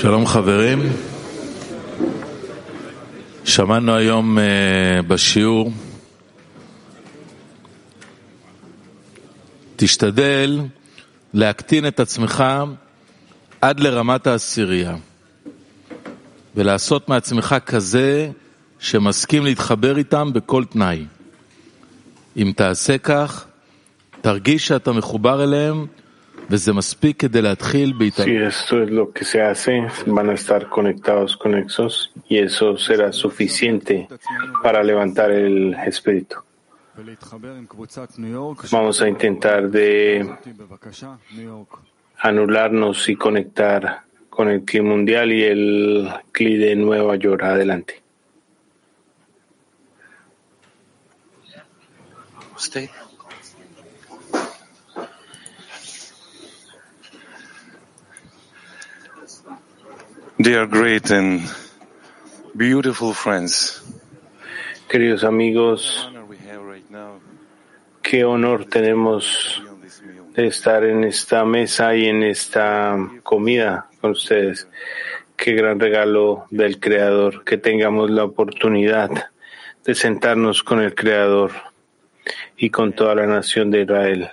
שלום חברים, שמענו היום בשיעור, תשתדל להקטין את עצמך עד לרמת העשירייה ולעשות מעצמך כזה שמסכים להתחבר איתם בכל תנאי. אם תעשה כך, תרגיש שאתה מחובר אליהם Si esto es lo que se hace, van a estar conectados con Exos y eso será suficiente para levantar el espíritu. Vamos a intentar de anularnos y conectar con el CLI mundial y el CLI de Nueva York. Adelante. Usted. Great and beautiful friends, Queridos amigos, qué honor tenemos de estar en esta mesa y en esta comida con ustedes. Qué gran regalo del Creador, que tengamos la oportunidad de sentarnos con el Creador y con toda la nación de Israel.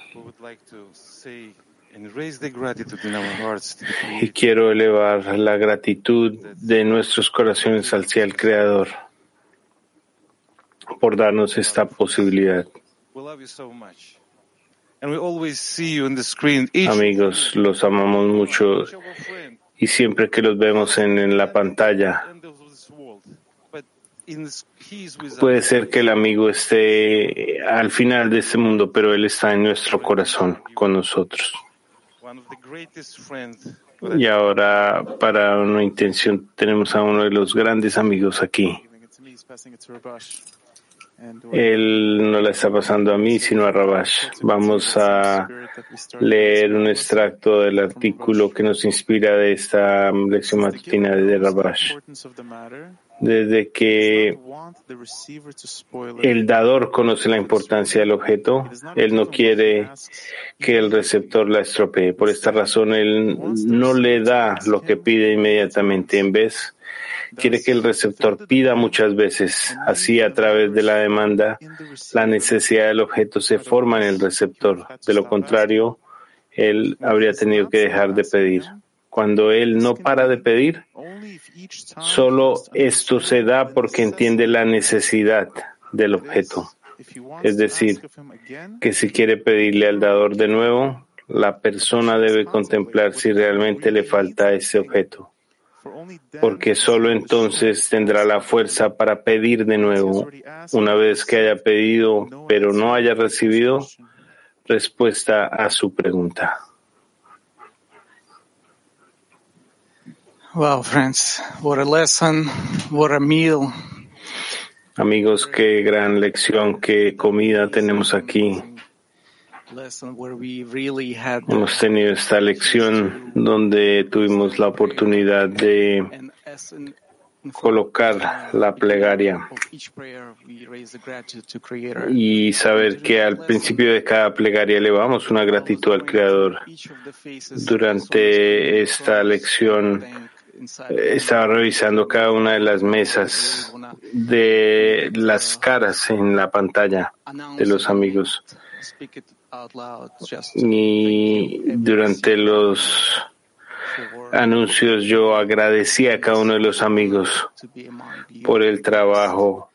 Y quiero elevar la gratitud de nuestros corazones hacia el Creador por darnos esta posibilidad. We love you so much. And we always see you on the screen, each, Amigos, los amamos mucho y siempre que los vemos en, en la pantalla, puede ser que el amigo esté al final de este mundo, pero él está en nuestro corazón con nosotros. Y ahora, para una intención, tenemos a uno de los grandes amigos aquí. Él no la está pasando a mí, sino a Rabash. Vamos a leer un extracto del artículo que nos inspira de esta lección matutina de Rabash. Desde que el dador conoce la importancia del objeto, él no quiere que el receptor la estropee. Por esta razón, él no le da lo que pide inmediatamente. En vez, quiere que el receptor pida muchas veces. Así, a través de la demanda, la necesidad del objeto se forma en el receptor. De lo contrario, él habría tenido que dejar de pedir. Cuando él no para de pedir, solo esto se da porque entiende la necesidad del objeto. Es decir, que si quiere pedirle al dador de nuevo, la persona debe contemplar si realmente le falta ese objeto, porque solo entonces tendrá la fuerza para pedir de nuevo. Una vez que haya pedido pero no haya recibido respuesta a su pregunta. Wow, friends, what a lesson, what a meal. Amigos, qué gran lección, qué comida tenemos aquí. Lesson where we really had the, Hemos tenido esta lección donde tuvimos la oportunidad de colocar la plegaria y saber que al principio de cada plegaria elevamos una gratitud al Creador. Durante esta lección estaba revisando cada una de las mesas de las caras en la pantalla de los amigos Y durante los anuncios yo agradecí a cada uno de los amigos por el trabajo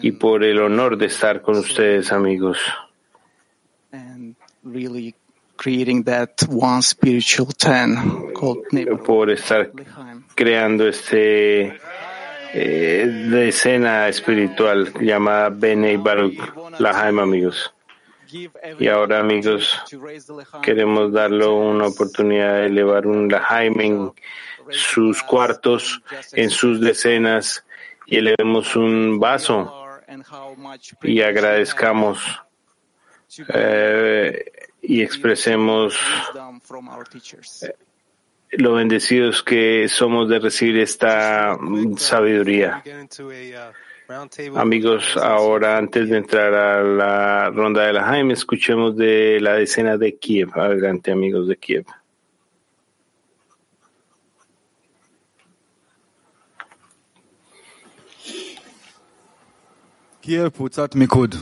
y por el honor de estar con ustedes amigos. por estar creando este eh, decena espiritual llamada Bene Baruch Lahaim amigos y ahora amigos queremos darle una oportunidad de elevar un Lahaim en sus cuartos en sus decenas y elevemos un vaso y agradezcamos eh, y expresemos teachers. lo bendecidos que somos de recibir esta mm, sabiduría. Amigos, ahora antes de entrar a la ronda de la Jaime, escuchemos de la decena de Kiev. Adelante, amigos de Kiev. Kiev, Putzat Mikud.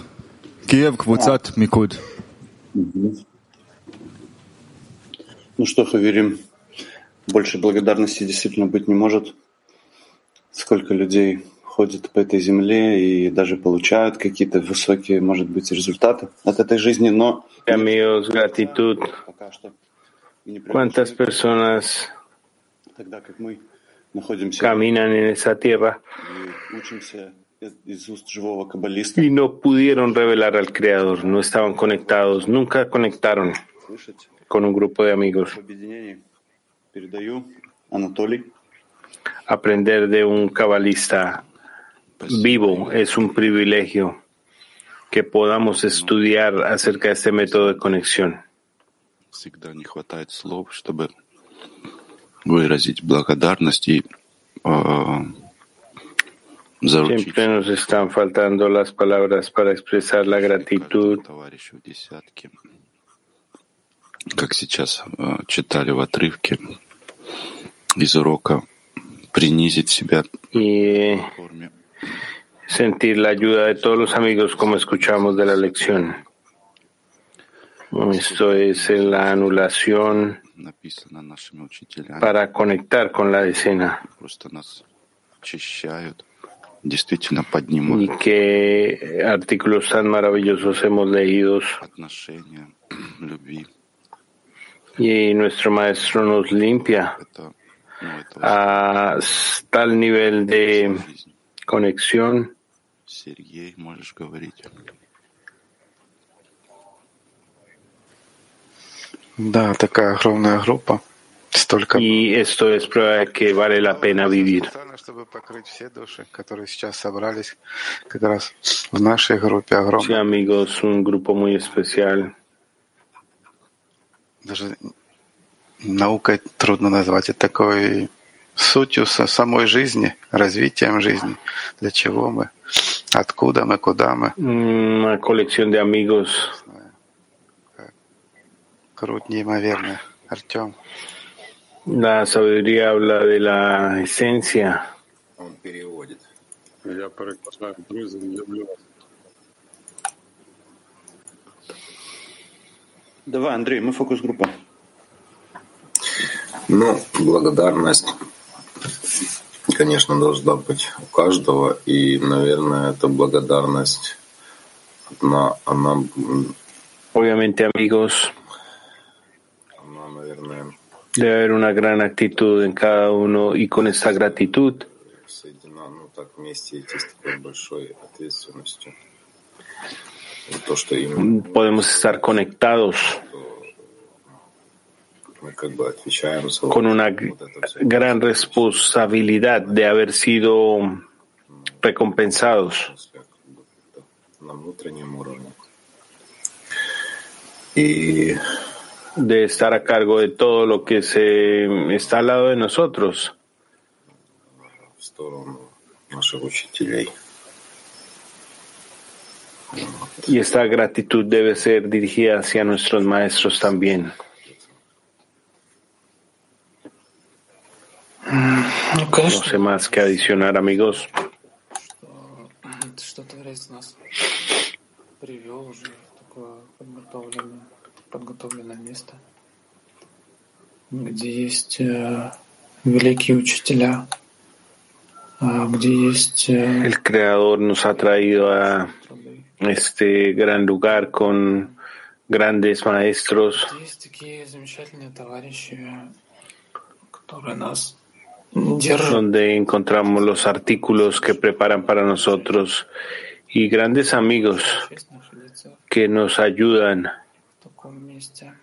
Kiev, Putzat Mikud. Ну что, Хаверим, больше благодарности действительно быть не может. Сколько людей ходят по этой земле и даже получают какие-то высокие, может быть, результаты от этой жизни, но Amigos, gratitud. пока что ¿Cuántas personas тогда как мы находимся caminan en esa tierra учимся из, уст живого каббалиста y no pudieron revelar al Creador? No estaban conectados, nunca conectaron con un grupo de amigos. Передаю Анатолий. Aprender de un cabalista vivo es un privilegio que podamos estudiar acerca de este método de conexión. Заручить Siempre nos están faltando las palabras para expresar la gratitud. Как сейчас э, читали в отрывке из урока, принизить себя в форме sentir la ayuda de todos los amigos como escuchamos de la lección. Esto es la anulación para conectar con la escena. Y qué artículos tan maravillosos hemos leído. Y nuestro maestro nos limpia a tal nivel de conexión Сергей, можешь говорить. Да, такая огромная группа. Столько y esto es prueba que vale la pena vivir. специально, чтобы покрыть все души, которые сейчас собрались как раз в нашей группе Sí, огромной. amigos, un grupo muy especial. Даже наукой трудно назвать это такой сутью со- самой жизни, развитием жизни. Для чего мы, откуда мы, куда мы. Una colección de amigos Круть неимоверная. Артем. La sabiduría habla de la esencia. Он переводит. Я друзі, люблю вас. Давай, Андрей, мы фокус-группа. Ну, благодарность, конечно, должна быть у каждого. И, наверное, эта благодарность, она, она, Obviamente, amigos, она, наверное, debe haber una gran actitud en cada uno y con esta gratitud соединена, ну, так вместе идти с такой большой ответственностью. То, что именно podemos estar conectados мы con una gran responsabilidad de haber sido recompensados. y de estar a cargo de todo lo que se está al lado de nosotros. Y esta gratitud debe ser dirigida hacia nuestros maestros también. No конечно, sé más que adicionar, amigos. это что Творец нас привел уже в такое подготовленное, подготовленное место, где есть э, великие учителя, а, где есть э, El Creador nos ha traído a труды, este gran lugar con grandes maestros где есть такие замечательные товарищи, которые нас держат donde encontramos los artículos que preparan para nosotros y grandes amigos честь находиться que nos ayudan в таком месте.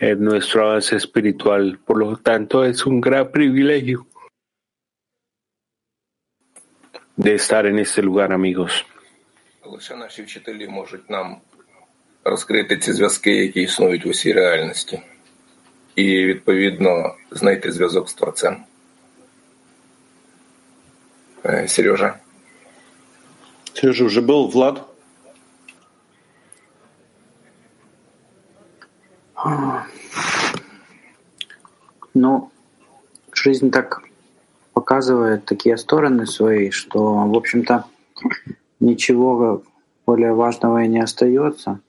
en nuestro avance espiritual. Por lo tanto, es un gran privilegio de estar en este lugar, amigos. Лише наші вчителі можуть нам розкрити ці зв'язки, які існують в усій реальності, і відповідно знайти зв'язок з творцем. Е, Сережа. Сережа уже был, Влад? Ну, жизнь так показывает такие стороны свои, что, в общем-то, ничего более важного и не остается,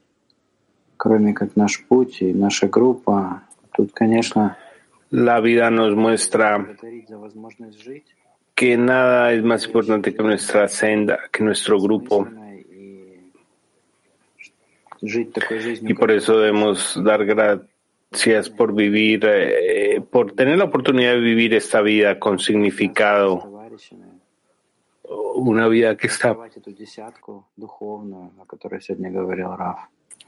кроме как наш путь и наша группа. Тут, конечно, La vida nos muestra que nada es más importante que nuestra senda, que nuestro grupo. Y por eso debemos dar gracias por vivir, eh, por tener la oportunidad de vivir esta vida con significado, una vida que está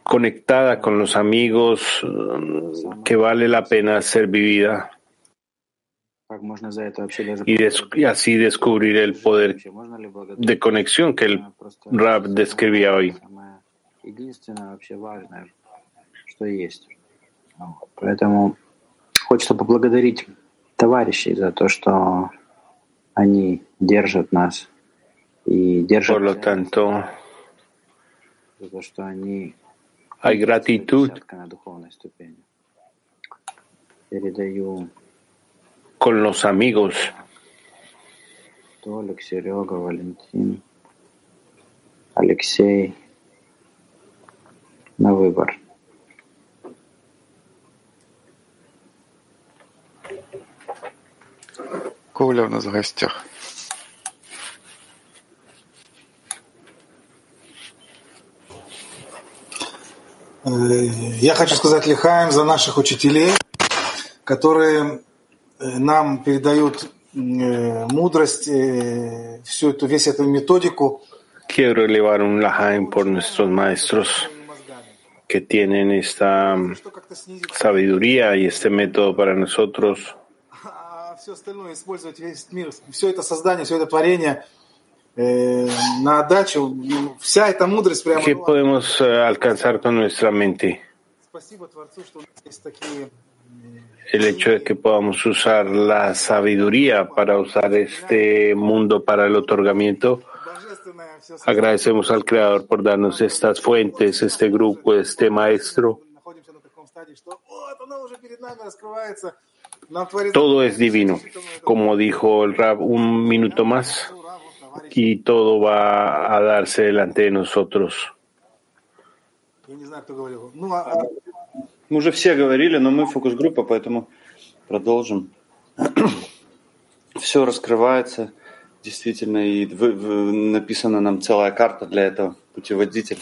conectada con los amigos, mm, que vale la pena ser vivida. Y, des- y así descubrir el poder de conexión que el Rab describía hoy. Поэтому хочется поблагодарить товарищей за то, что они держат нас и держат Por lo tanto, за то, что они hay gratitud. Передаю con los amigos Толик, Серега, Валентин, Алексей на выбор. Коля у нас в гостях. Я хочу сказать Лихаем за наших учителей, которые нам передают э, мудрость, э, всю эту, весь эту методику. Quiero elevar un lahaim por nuestros maestros que tienen esta mm, sabiduría y este método para nosotros. А все остальное использовать весь мир, все это создание, все это творение э, на отдачу. Ну, Вся эта мудрость прямо... ¿Qué ну, podemos eh, alcanzar con nuestra mente? Спасибо Творцу, что у нас есть такие el hecho de que podamos usar la sabiduría para usar este mundo para el otorgamiento. Agradecemos al Creador por darnos estas fuentes, este grupo, este maestro. Todo es divino, como dijo el Rab un minuto más, y todo va a darse delante de nosotros. Мы уже все говорили, но мы фокус-группа, поэтому продолжим. Все раскрывается, действительно, и вы- вы- написана нам целая карта для этого, путеводитель.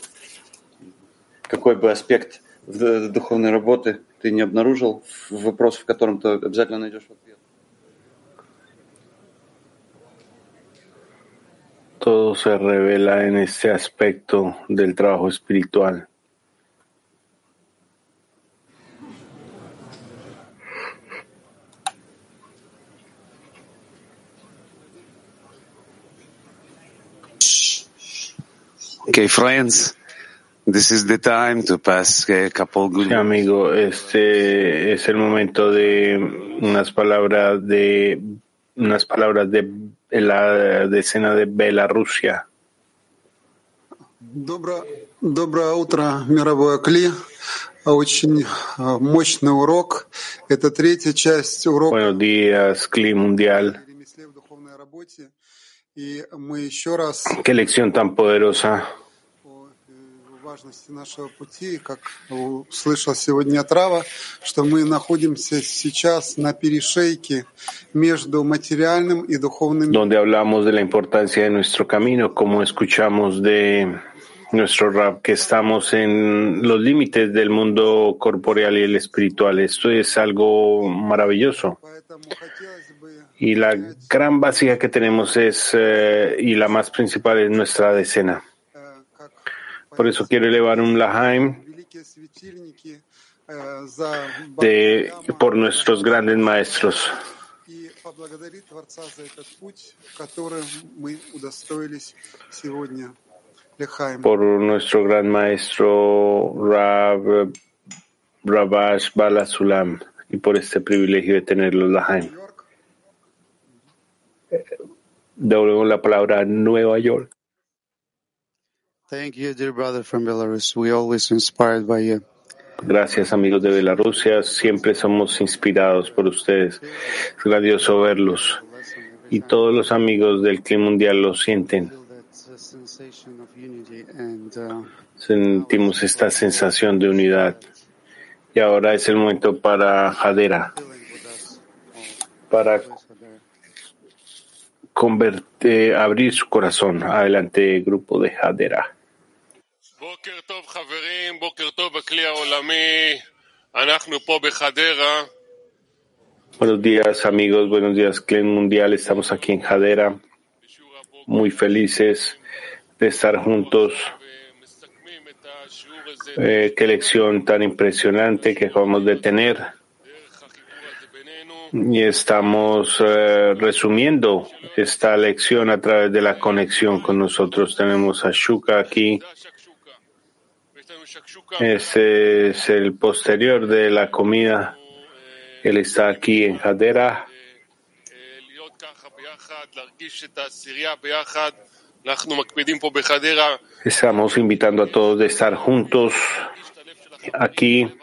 Какой бы аспект в- духовной работы ты не обнаружил, вопрос, в котором ты обязательно найдешь ответ. Todo se revela en este aspecto del trabajo espiritual. Okay, friends, this is the time to pass a couple good Sí, amigo, este es el momento de unas palabras de unas palabras de la decena de Bielorrusia. Добро- Доброе утро, мировое Кли. Очень э, мощный урок. Это третья часть урока Buenos días, Cli Mundial. «Ремесле в духовной работе». Qué lección tan poderosa. Donde hablamos de la importancia de nuestro camino, como escuchamos de nuestro rap, que estamos en los límites del mundo corporeal y el espiritual. Esto es algo maravilloso. Y la gran básica que tenemos es, eh, y la más principal es nuestra decena. Por eso quiero elevar un Lahaim de, por nuestros grandes maestros. Por nuestro gran maestro Rab, Rabash Balasulam y por este privilegio de tenerlo Lahaim. La palabra Nueva York. Thank you, dear brother from Belarus. We always inspired by you. Gracias amigos de Bielorrusia, siempre somos inspirados por ustedes. Es grandioso verlos y todos los amigos del clima mundial lo sienten. Uh, Sentimos esta sensación de unidad. Y ahora es el momento para Hadera, para converte, abrir su corazón. Adelante, grupo de Hadera. Buenos días amigos, buenos días Clan Mundial, estamos aquí en Hadera, muy felices de estar juntos. Eh, qué lección tan impresionante que acabamos de tener. Y estamos eh, resumiendo esta lección a través de la conexión con nosotros. Tenemos a Shuka aquí. Ese es el posterior de la comida. Él está aquí en Hadera. Estamos invitando a todos de estar juntos aquí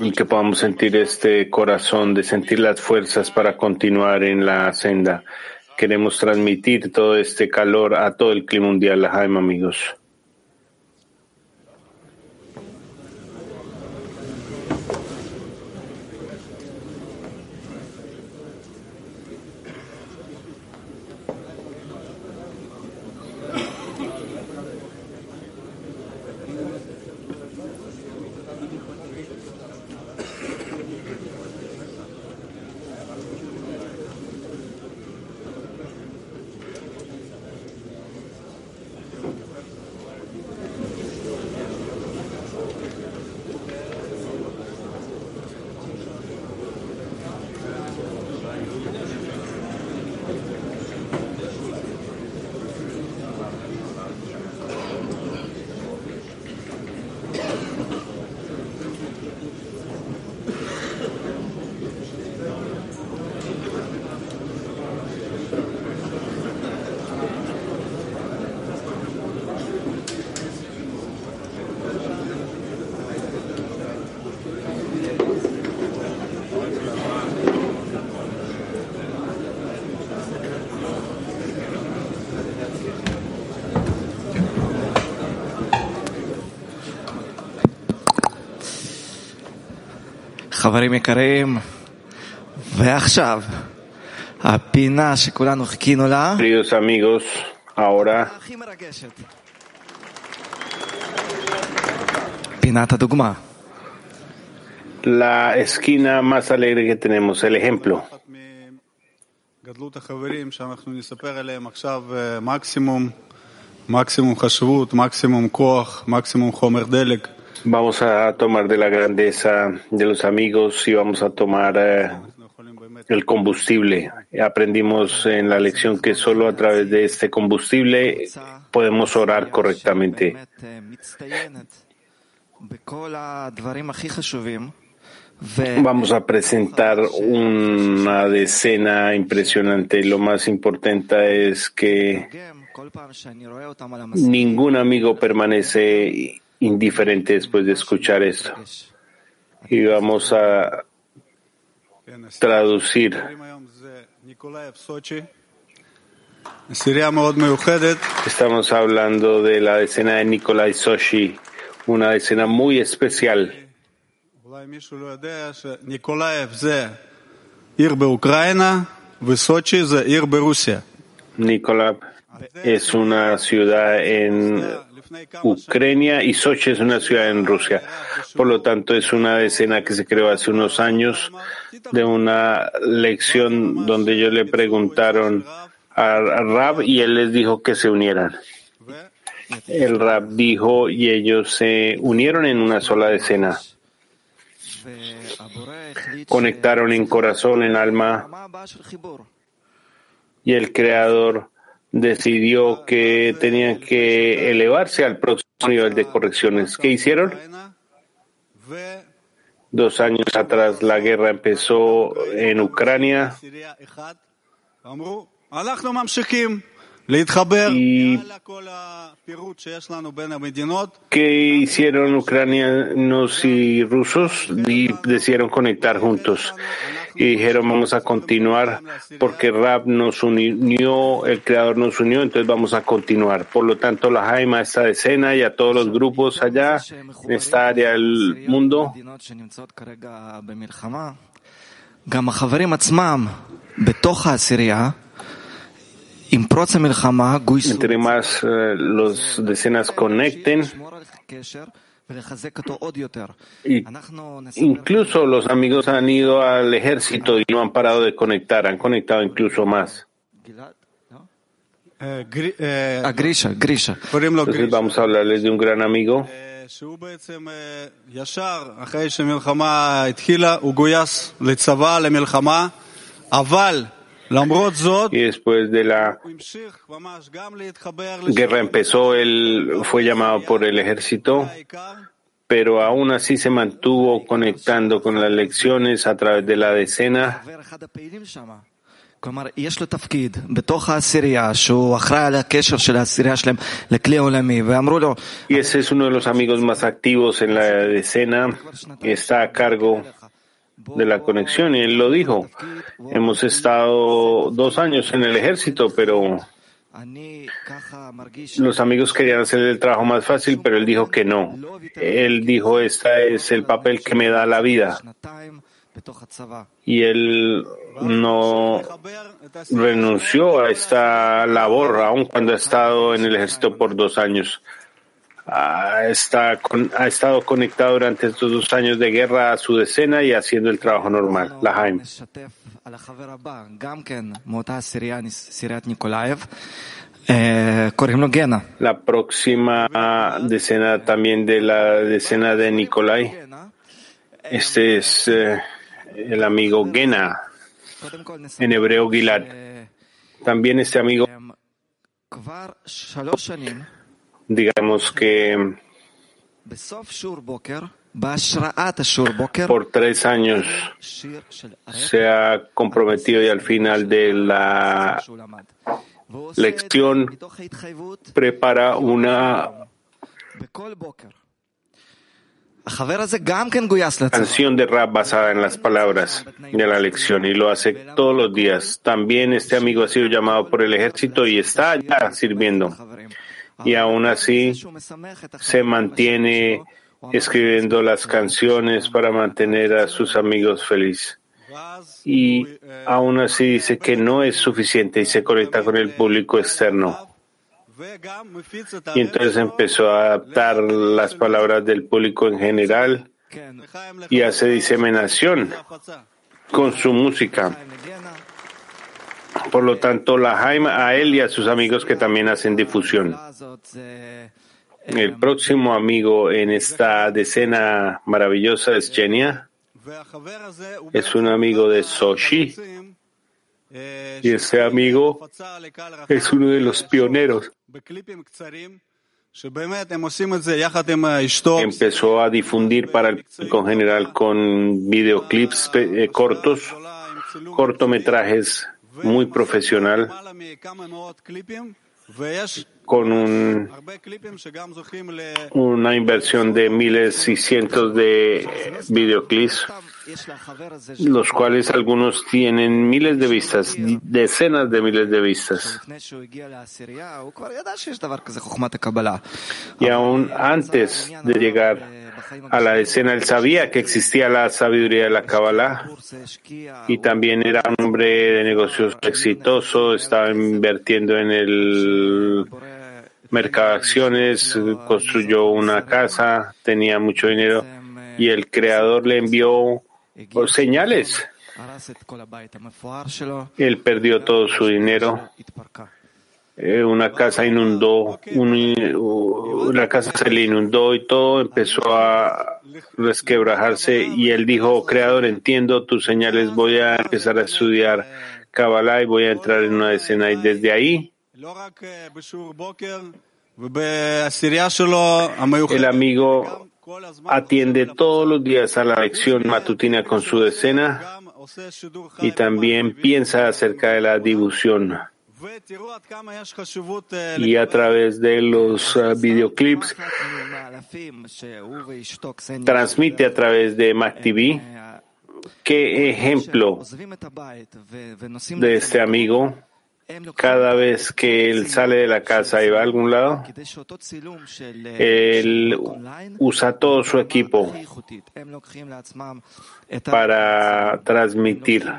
y que podamos sentir este corazón, de sentir las fuerzas para continuar en la senda. Queremos transmitir todo este calor a todo el clima mundial, Jaime, amigos. חברים יקרים, ועכשיו, הפינה שכולנו חיכינו לה, Queridos amigos, ahora הכי מרגשת. פינת הדוגמה. la esquina más alegre que tenemos, el ejemplo. גדלות החברים שאנחנו נספר עליהם עכשיו אה, מקסימום, מקסימום חשבות, מקסימום כוח, מקסימום חומר דלק. Vamos a tomar de la grandeza de los amigos y vamos a tomar eh, el combustible. Aprendimos en la lección que solo a través de este combustible podemos orar correctamente. Vamos a presentar una decena impresionante. Lo más importante es que ningún amigo permanece indiferente después de escuchar esto. Y vamos a traducir. Estamos hablando de la escena de Nikolai Sochi, una escena muy especial. Nikolai es una ciudad en Ucrania y Sochi es una ciudad en Rusia. Por lo tanto, es una escena que se creó hace unos años de una lección donde ellos le preguntaron a Rab y él les dijo que se unieran. El Rab dijo y ellos se unieron en una sola escena. Conectaron en corazón, en alma. Y el creador decidió que tenían que elevarse al próximo nivel de correcciones. ¿Qué hicieron? Dos años atrás la guerra empezó en Ucrania y que hicieron ucranianos y rusos y decidieron conectar juntos. Y dijeron vamos a continuar porque Rab nos unió, el Creador nos unió, entonces vamos a continuar. Por lo tanto, la Jaima, esta decena y a todos los grupos allá en esta área del mundo. Entre más eh, los decenas conecten, y incluso los amigos han ido al ejército y no han parado de conectar, han conectado incluso más. Entonces vamos a hablarles de un gran amigo. שהוא בעצם אה, ישר אחרי שמלחמה התחילה, הוא גויס לצבא, למלחמה, אבל למרות זאת, y después de la הוא המשיך ממש גם להתחבר guerra empezó, él fue llamado por el ejército, pero aún así se mantuvo conectando con las lecciones a través de la decena חבר אחד הפעילים שם. כלומר, יש לו תפקיד בתוך העשירייה, שהוא אחראי על הקשר של העשירייה שלהם לכלי העולמי, ואמרו לו, y ese es uno de los amigos más activos en la decena, está a cargo de la conexión y él lo dijo. Hemos estado dos años en el ejército, pero los amigos querían hacer el trabajo más fácil, pero él dijo que no. Él dijo, este es el papel que me da la vida. Y él no renunció a esta labor, aun cuando ha estado en el ejército por dos años ha, está ha estado conectado durante estos dos años de guerra a su decena y haciendo el trabajo normal, la Jaime. La próxima decena también de la decena de Nikolai. Este es eh, el amigo Gena, en hebreo Gilad. También este amigo digamos que por tres años se ha comprometido y al final de la lección prepara una canción de rap basada en las palabras de la lección y lo hace todos los días. También este amigo ha sido llamado por el ejército y está allá sirviendo y aún así se mantiene escribiendo las canciones para mantener a sus amigos felices. Y aún así dice que no es suficiente y se conecta con el público externo. Y entonces empezó a adaptar las palabras del público en general y hace diseminación con su música. Por lo tanto, la Haim a él y a sus amigos que también hacen difusión. El próximo amigo en esta decena maravillosa es Genia. Es un amigo de Soshi. Y ese amigo es uno de los pioneros. Empezó a difundir para el público general con videoclips eh, cortos, cortometrajes muy profesional con un, una inversión de miles y cientos de videoclips, los cuales algunos tienen miles de vistas, decenas de miles de vistas. Y aún antes de llegar a la escena. Él sabía que existía la sabiduría de la Kabbalah y también era hombre de negocios exitoso, estaba invirtiendo en el mercado de acciones, construyó una casa, tenía mucho dinero y el creador le envió señales. Él perdió todo su dinero. Eh, una casa inundó, una casa se le inundó y todo empezó a resquebrajarse y él dijo, Creador, entiendo tus señales, voy a empezar a estudiar Kabbalah y voy a entrar en una escena y desde ahí el amigo atiende todos los días a la lección matutina con su decena y también piensa acerca de la difusión y a través de los videoclips transmite a través de Mac TV. ¿Qué ejemplo de este amigo? Cada vez que él sale de la casa y va a algún lado, él usa todo su equipo para transmitir,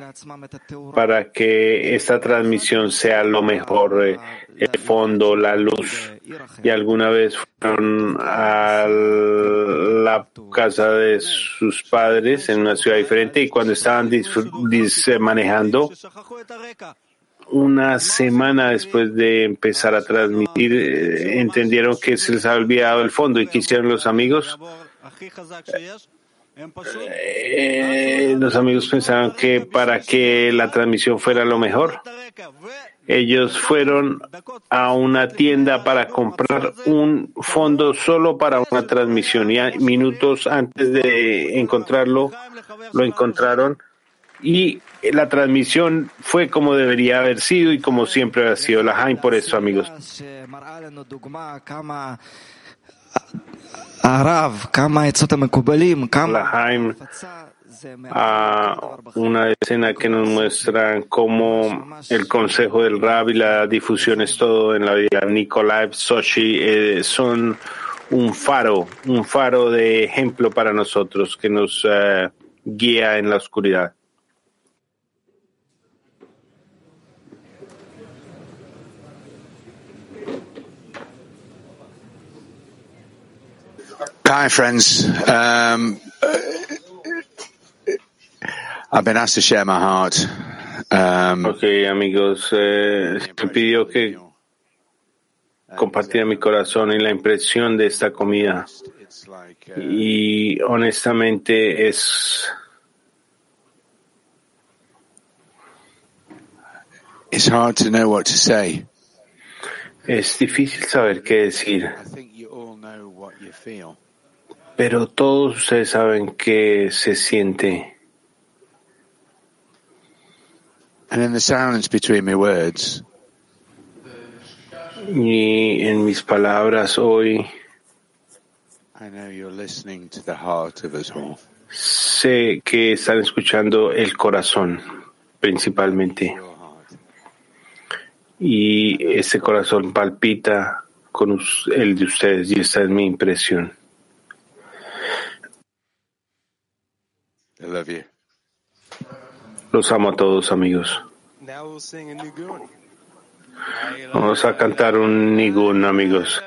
para que esta transmisión sea lo mejor, eh, el fondo, la luz. Y alguna vez fueron a la casa de sus padres en una ciudad diferente y cuando estaban manejando, una semana después de empezar a transmitir, eh, entendieron que se les había olvidado el fondo y quisieron los amigos. Eh, los amigos pensaron que para que la transmisión fuera lo mejor, ellos fueron a una tienda para comprar un fondo solo para una transmisión y minutos antes de encontrarlo, lo encontraron y la transmisión fue como debería haber sido y como siempre ha sido la Jaime por eso, amigos. La Jaime a una escena que nos muestra cómo el consejo del Rab y la difusión es todo en la vida. Nikolai Sochi eh, son un faro, un faro de ejemplo para nosotros que nos uh, guía en la oscuridad. Hi, friends. Um, I've been asked to share my heart. Um, ok, amigos, eh, me pidió que compartiera mi corazón y la impresión de esta comida. Y honestamente es. It's hard to know what to say. Es difícil saber qué decir. I think you all know what you feel. Pero todos ustedes saben qué se siente. And in the silence between my words, Y en mis palabras hoy I know you're listening to the heart of us all. sé que están escuchando el corazón principalmente. Y ese corazón palpita con el de ustedes y esta es mi impresión. Love you. Los amo a todos amigos. Now we'll sing a new Goon. Vamos a cantar un nigun amigos.